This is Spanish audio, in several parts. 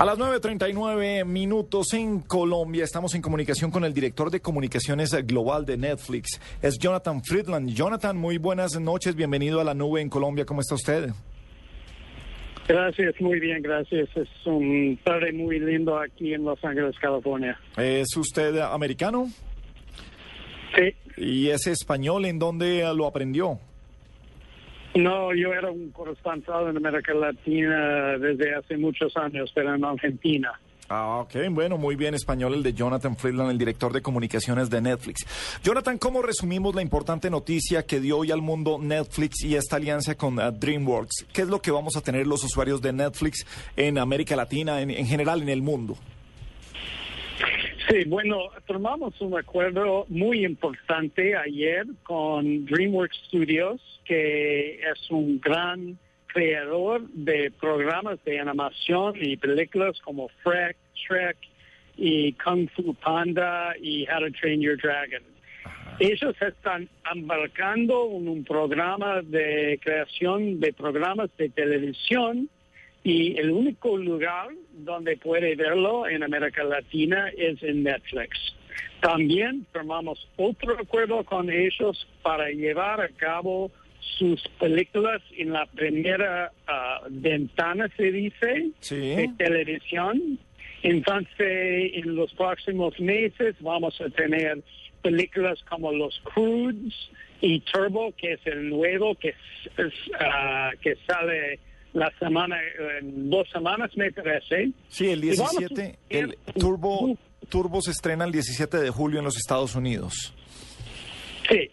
A las 9.39 minutos en Colombia estamos en comunicación con el director de comunicaciones global de Netflix. Es Jonathan Friedland. Jonathan, muy buenas noches. Bienvenido a la nube en Colombia. ¿Cómo está usted? Gracias, muy bien, gracias. Es un tarde muy lindo aquí en Los Ángeles, California. ¿Es usted americano? Sí. ¿Y es español? ¿En dónde lo aprendió? No, yo era un corresponsal en América Latina desde hace muchos años, pero en Argentina. Ah, ok, bueno, muy bien español el de Jonathan Friedland, el director de comunicaciones de Netflix. Jonathan, ¿cómo resumimos la importante noticia que dio hoy al mundo Netflix y esta alianza con uh, DreamWorks? ¿Qué es lo que vamos a tener los usuarios de Netflix en América Latina, en, en general en el mundo? Sí, bueno, tomamos un acuerdo muy importante ayer con DreamWorks Studios, que es un gran creador de programas de animación y películas como Shrek, Shrek y Kung Fu Panda y How to Train Your Dragon. Ellos están embarcando en un programa de creación de programas de televisión y el único lugar donde puede verlo en América Latina es en Netflix. También formamos otro acuerdo con ellos para llevar a cabo sus películas en la primera uh, ventana, se dice, Sí. de televisión. Entonces, en los próximos meses vamos a tener películas como Los Crudes y Turbo, que es el nuevo que, es- ah, que sale la semana, en dos semanas me parece. Sí, el Y vamos a 17, tener el Turbo, Turbo se estrena el 17 de julio en los Estados Unidos. Sí,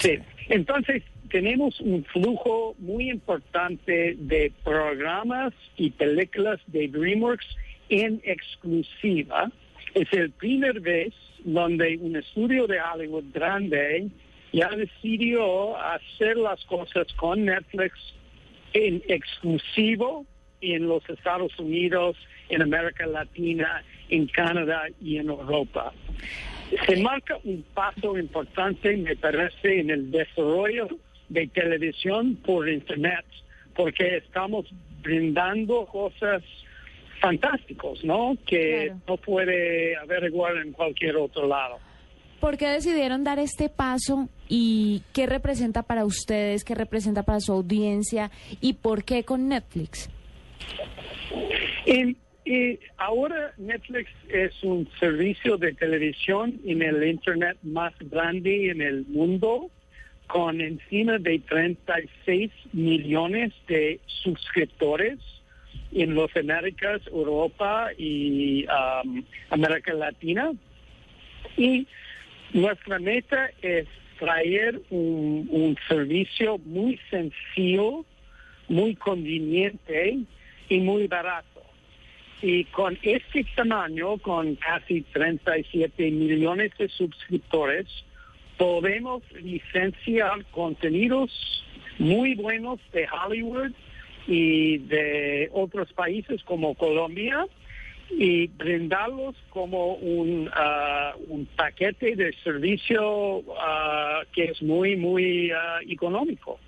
sí. Entonces, tenemos un flujo muy importante de programas y películas de DreamWorks en exclusiva. Es el primer vez donde un estudio de Hollywood grande ya decidió hacer las cosas con Netflix en exclusivo en los Estados Unidos, en América Latina, en Canadá y en Europa. Se marca un paso importante, me parece, en el desarrollo de televisión por Internet, porque estamos brindando cosas fantásticos, ¿no? Que Claro. no puede averiguar en cualquier otro lado. ¿Por qué decidieron dar este paso y qué representa para ustedes, qué representa para su audiencia y por qué con Netflix? Y, y ahora Netflix es un servicio de televisión en el Internet más grande en el mundo, con encima de 36 millones de suscriptores en las Américas, Europa y um, América Latina. Y nuestra meta es traer un, un servicio muy sencillo, muy conveniente y muy barato. Y con este tamaño, con casi 37 millones de suscriptores, podemos licenciar contenidos muy buenos de Hollywood y de otros países como Colombia y brindarlos como un, ah, un paquete de servicio ah, que es muy, muy ah, económico.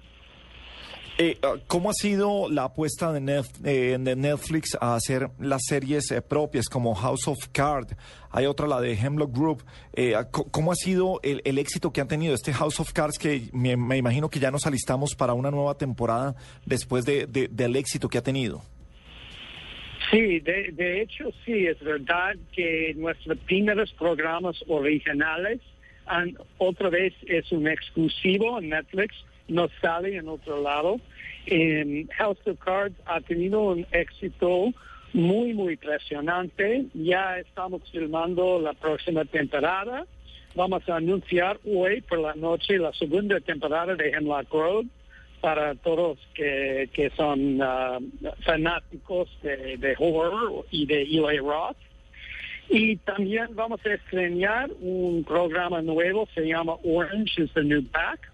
Eh, ah, ¿Cómo ha sido la apuesta de, eh, Netflix a hacer las series eh, propias como House of Cards? Hay otra, la de Hemlock Group. Eh, co- ¿Cómo ha sido el, el éxito que han tenido este House of Cards que me, me imagino que ya nos alistamos para una nueva temporada después de, de- del éxito que ha tenido? Sí, de, de hecho sí, es verdad que nuestros primeros programas originales han- otra vez es un exclusivo en Netflix, no sale en otro lado. En House of Cards ha tenido un éxito muy, muy impresionante. Ya estamos filmando la próxima temporada. Vamos a anunciar hoy por la noche la segunda temporada de Hemlock Road. Para todos que, que son ah, fanáticos de, horror y de Eli Roth. Y también vamos a estrenar un programa nuevo, se llama Orange is the New Black,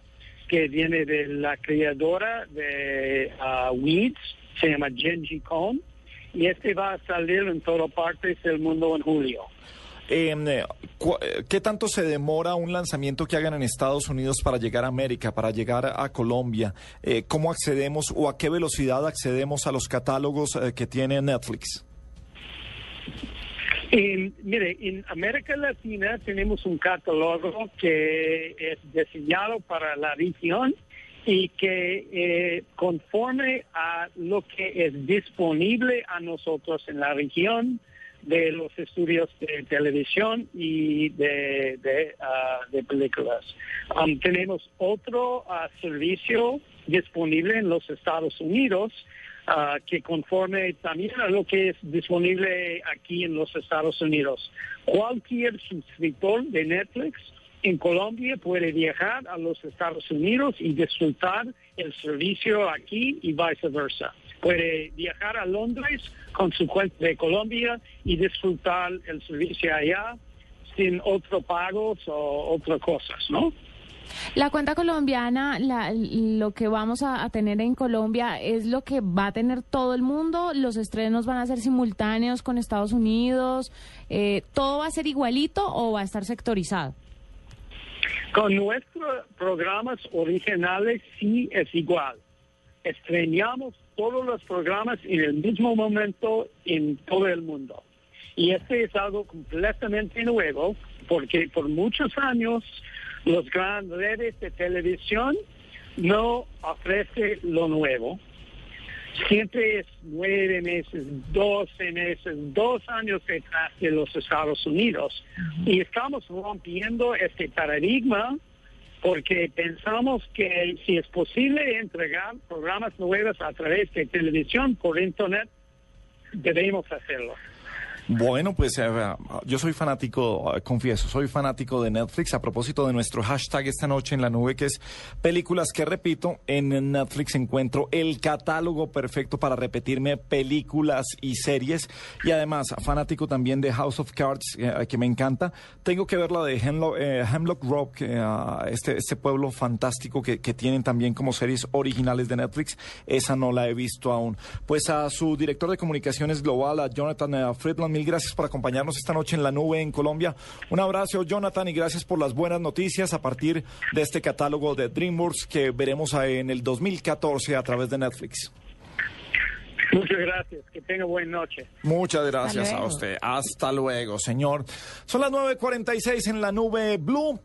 que viene de la creadora de ah, Weeds, se llama Genji Cohn, y este va a salir en todas partes del mundo en julio. Em, eh, eh, ¿Qué tanto se demora un lanzamiento que hagan en Estados Unidos para llegar a América, para llegar a Colombia? Eh, ¿Cómo accedemos o a qué velocidad accedemos a los catálogos eh, que tiene Netflix? En- mire, en América Latina tenemos un catálogo que es diseñado para la región y que eh, conforme a lo que es disponible a nosotros en la región de los estudios de televisión y de, de, ah, de películas. Um, tenemos otro ah, servicio disponible en los Estados Unidos ah, que conforme también a lo que es disponible aquí en los Estados Unidos. Cualquier suscriptor de Netflix en Colombia puede viajar a los Estados Unidos y disfrutar el servicio aquí y viceversa. Puede viajar a Londres con su cuenta de Colombia y disfrutar el servicio allá sin otro pagos o otras cosas, ¿no? La cuenta colombiana, la- lo que vamos a, a tener en Colombia es lo que va a tener todo el mundo. Los estrenos van a ser simultáneos con Estados Unidos. Eh, ¿Todo va a ser igualito o va a estar sectorizado? Con nuestros programas originales sí es igual. Estrenamos todos los programas en el mismo momento en todo el mundo. Y este es algo completamente nuevo porque por muchos años los grandes redes de televisión no ofrecen lo nuevo. Siempre es nueve meses, doce meses, dos años detrás de los Estados Unidos. Y estamos rompiendo este paradigma porque pensamos que si es posible entregar programas nuevos a través de televisión por Internet, debemos hacerlo. Bueno, pues eh, yo soy fanático, eh, confieso, soy fanático de Netflix. A propósito de nuestro hashtag esta noche en la nube, que es películas que repito, en Netflix encuentro el catálogo perfecto para repetirme películas y series. Y además, fanático también de House of Cards, eh, que me encanta. Tengo que ver la de Hemlock, eh, Hemlock Rock, este, este pueblo fantástico que, que tienen también como series originales de Netflix. Esa no la he visto aún. Pues a su director de comunicaciones global, a Jonathan Friedland, mil gracias por acompañarnos esta noche en la nube en Colombia. Un abrazo, Jonathan, y gracias por las buenas noticias a partir de este catálogo de DreamWorks que veremos en el 2014 a través de Netflix. Muchas gracias. Que tenga buena noche. Muchas gracias a usted. Hasta luego, señor. Son las 9.46 en la nube Blue.